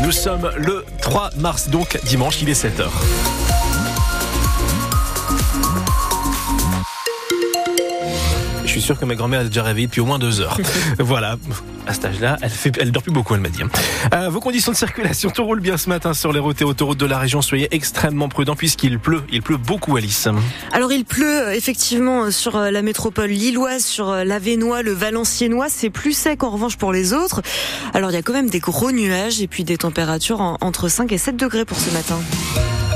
Nous sommes le 3 mars, donc dimanche, il est 7h. Suis sûr que ma grand-mère est déjà réveillée depuis au moins deux heures. voilà. À cet âge-là, elle fait, elle dort plus beaucoup, elle m'a dit. Euh, vos conditions de circulation, tout roule bien ce matin sur les routes et autoroutes de la région. Soyez extrêmement prudents puisqu'il pleut. Il pleut beaucoup, Alice. Alors il pleut euh, effectivement sur euh, la métropole lilloise, sur l'Avenois, le Valenciennois. C'est plus sec en revanche pour les autres. Alors il y a quand même des gros nuages et puis des températures entre 5 et 7 degrés pour ce matin.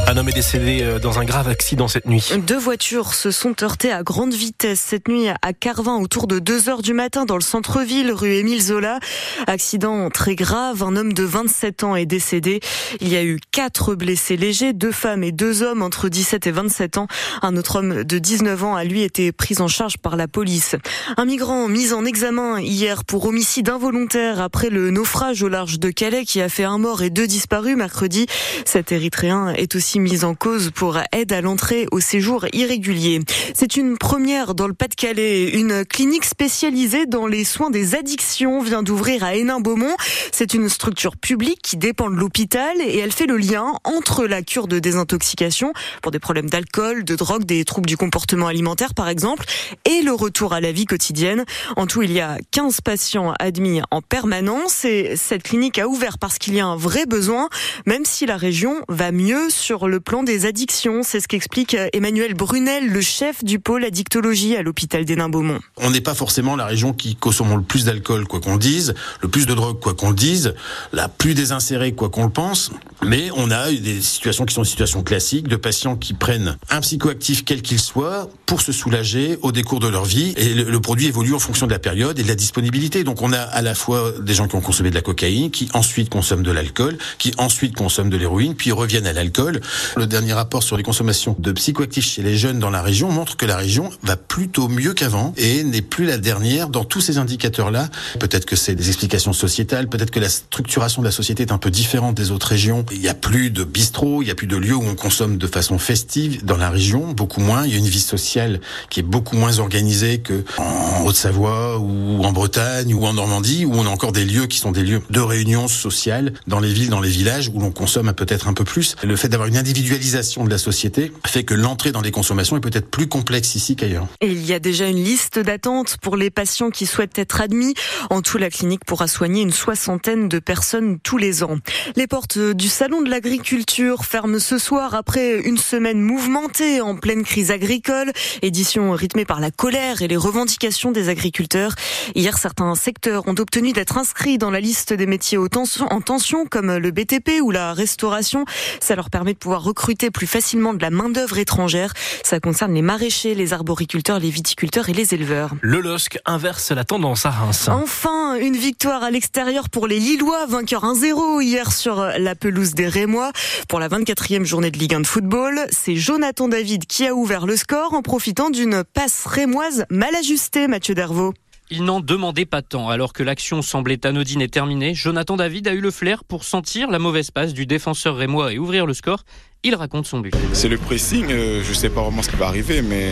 Un homme est décédé euh, dans un grave accident cette nuit. Deux voitures se sont heurtées à grande vitesse cette nuit à Carvin autour de 2 heures du matin dans le centre-ville, rue Émile Zola. Accident très grave. Un homme de 27 ans est décédé. Il y a eu quatre blessés légers, deux femmes et deux hommes entre 17 et 27 ans. Un autre homme de 19 ans a lui été pris en charge par la police. Un migrant mis en examen hier pour homicide involontaire après le naufrage au large de Calais qui a fait un mort et deux disparus mercredi. Cet Érythréen est aussi mise en cause pour aide à l'entrée au séjour irrégulier. C'est une première dans le Pas-de-Calais. Une clinique spécialisée dans les soins des addictions vient d'ouvrir à Hénin-Beaumont. C'est une structure publique qui dépend de l'hôpital et elle fait le lien entre la cure de désintoxication pour des problèmes d'alcool, de drogue, des troubles du comportement alimentaire par exemple, et le retour à la vie quotidienne. En tout, il y a 15 patients admis en permanence et cette clinique a ouvert parce qu'il y a un vrai besoin, même si la région va mieux sur le plan des addictions. C'est ce qu'explique Emmanuel Brunel, le chef du pôle addictologie à l'hôpital d'Hénin-Beaumont. On n'est pas forcément la région qui consomme le plus d'alcool, quoi qu'on dise, le plus de drogue, quoi qu'on dise, la plus désinsérée, quoi qu'on le pense. Mais on a des situations qui sont des situations classiques de patients qui prennent un psychoactif quel qu'il soit pour se soulager au décours de leur vie. Et le, produit évolue en fonction de la période et de la disponibilité. Donc on a à la fois des gens qui ont consommé de la cocaïne, qui ensuite consomment de l'alcool, qui ensuite consomment de l'héroïne, puis reviennent à l'alcool. Le dernier rapport sur les consommations de psychoactifs chez les jeunes dans la région montre que la région va plutôt mieux qu'avant et n'est plus la dernière dans tous ces indicateurs-là. Peut-être que c'est des explications sociétales, peut-être que la structuration de la société est un peu différente des autres régions. Il n'y a plus de bistrots, il n'y a plus de lieux où on consomme de façon festive dans la région, beaucoup moins. Il y a une vie sociale qui est beaucoup moins organisée que en Haute-Savoie ou en Bretagne ou en Normandie où on a encore des lieux qui sont des lieux de réunion sociale dans les villes, dans les villages où l'on consomme peut-être un peu plus. Le fait d'avoir une individualisation de la société fait que l'entrée dans les consommations est peut-être plus complexe ici qu'ailleurs. Et il y a déjà une liste d'attente pour les patients qui souhaitent être admis. En tout, la clinique pourra soigner une soixantaine de personnes tous les ans. Les portes du Salon de l'Agriculture ferment ce soir après une semaine mouvementée en pleine crise agricole, édition rythmée par la colère et les revendications des agriculteurs. Hier, certains secteurs ont obtenu d'être inscrits dans la liste des métiers en tension, comme le BTP ou la restauration. Ça leur permet de pouvoir recruter plus facilement de la main-d'œuvre étrangère. Ça concerne les maraîchers, les arboriculteurs, les viticulteurs et les éleveurs. Le LOSC inverse la tendance à Reims. Enfin, une victoire à l'extérieur pour les Lillois, vainqueurs 1-0 hier sur la pelouse des Rémois. Pour la 24e journée de Ligue 1 de football, c'est Jonathan David qui a ouvert le score en profitant d'une passe rémoise mal ajustée, Mathieu Dervaux. Il n'en demandait pas tant. Alors que l'action semblait anodine et terminée, Jonathan David a eu le flair pour sentir la mauvaise passe du défenseur rémois et ouvrir le score. Il raconte son but. C'est le pressing, euh, je ne sais pas vraiment ce qui va arriver, mais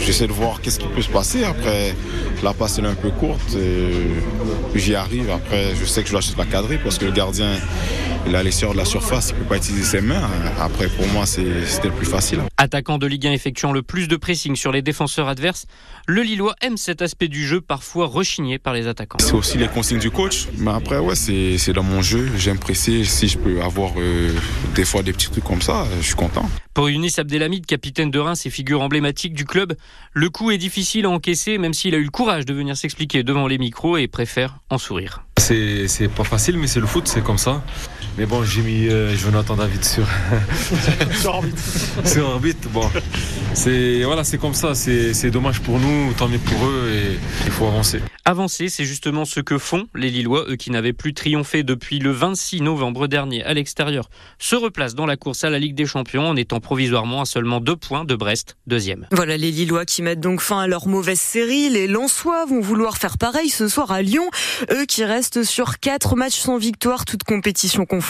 j'essaie de voir qu'est-ce qui peut se passer. Après, la passe est un peu courte, j'y arrive. Après, je sais que je dois juste la cadrer parce que le gardien, il a hors de la surface, il ne peut pas utiliser ses mains. Après, pour moi, c'était le plus facile. Attaquant de Ligue 1 effectuant le plus de pressing sur les défenseurs adverses, le Lillois aime cet aspect du jeu parfois rechigné par les attaquants. C'est aussi les consignes du coach. Mais après, ouais, c'est dans mon jeu. J'aime presser. Si je peux avoir euh, des fois des petits trucs comme ça, je suis content. Pour Younis Abdelhamid, capitaine de Reims et figure emblématique du club, le coup est difficile à encaisser, même s'il a eu le courage de venir s'expliquer devant les micros et préfère en sourire. C'est pas facile, mais c'est le foot, c'est comme ça. Mais bon, j'ai mis euh, Jonathan David sur sur orbite. sur orbite. Bon, c'est voilà, c'est comme ça. C'est dommage pour nous, tant mieux pour eux, et il faut avancer. Avancer, c'est justement ce que font les Lillois, eux qui n'avaient plus triomphé depuis le 26 novembre dernier à l'extérieur, se replacent dans la course à la Ligue des Champions en étant provisoirement à seulement deux points de Brest, deuxième. Voilà les Lillois qui mettent donc fin à leur mauvaise série. Les Lensois vont vouloir faire pareil ce soir à Lyon, eux qui restent sur quatre matchs sans victoire, toute compétition confondue.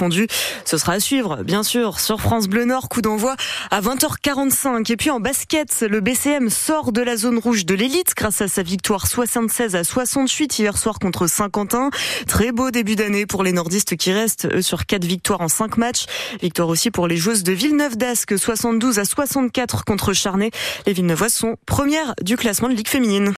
Ce sera à suivre, bien sûr, sur France Bleu Nord, coup d'envoi à 20h45. Et puis en basket, le BCM sort de la zone rouge de l'élite grâce à sa victoire 76 à 68 hier soir contre Saint-Quentin. Très beau début d'année pour les nordistes qui restent, sur 4 victoires en 5 matchs. Victoire aussi pour les joueuses de Villeneuve d'Ascq, 72 à 64 contre Charnay. Les Villeneuvois sont premières du classement de Ligue féminine.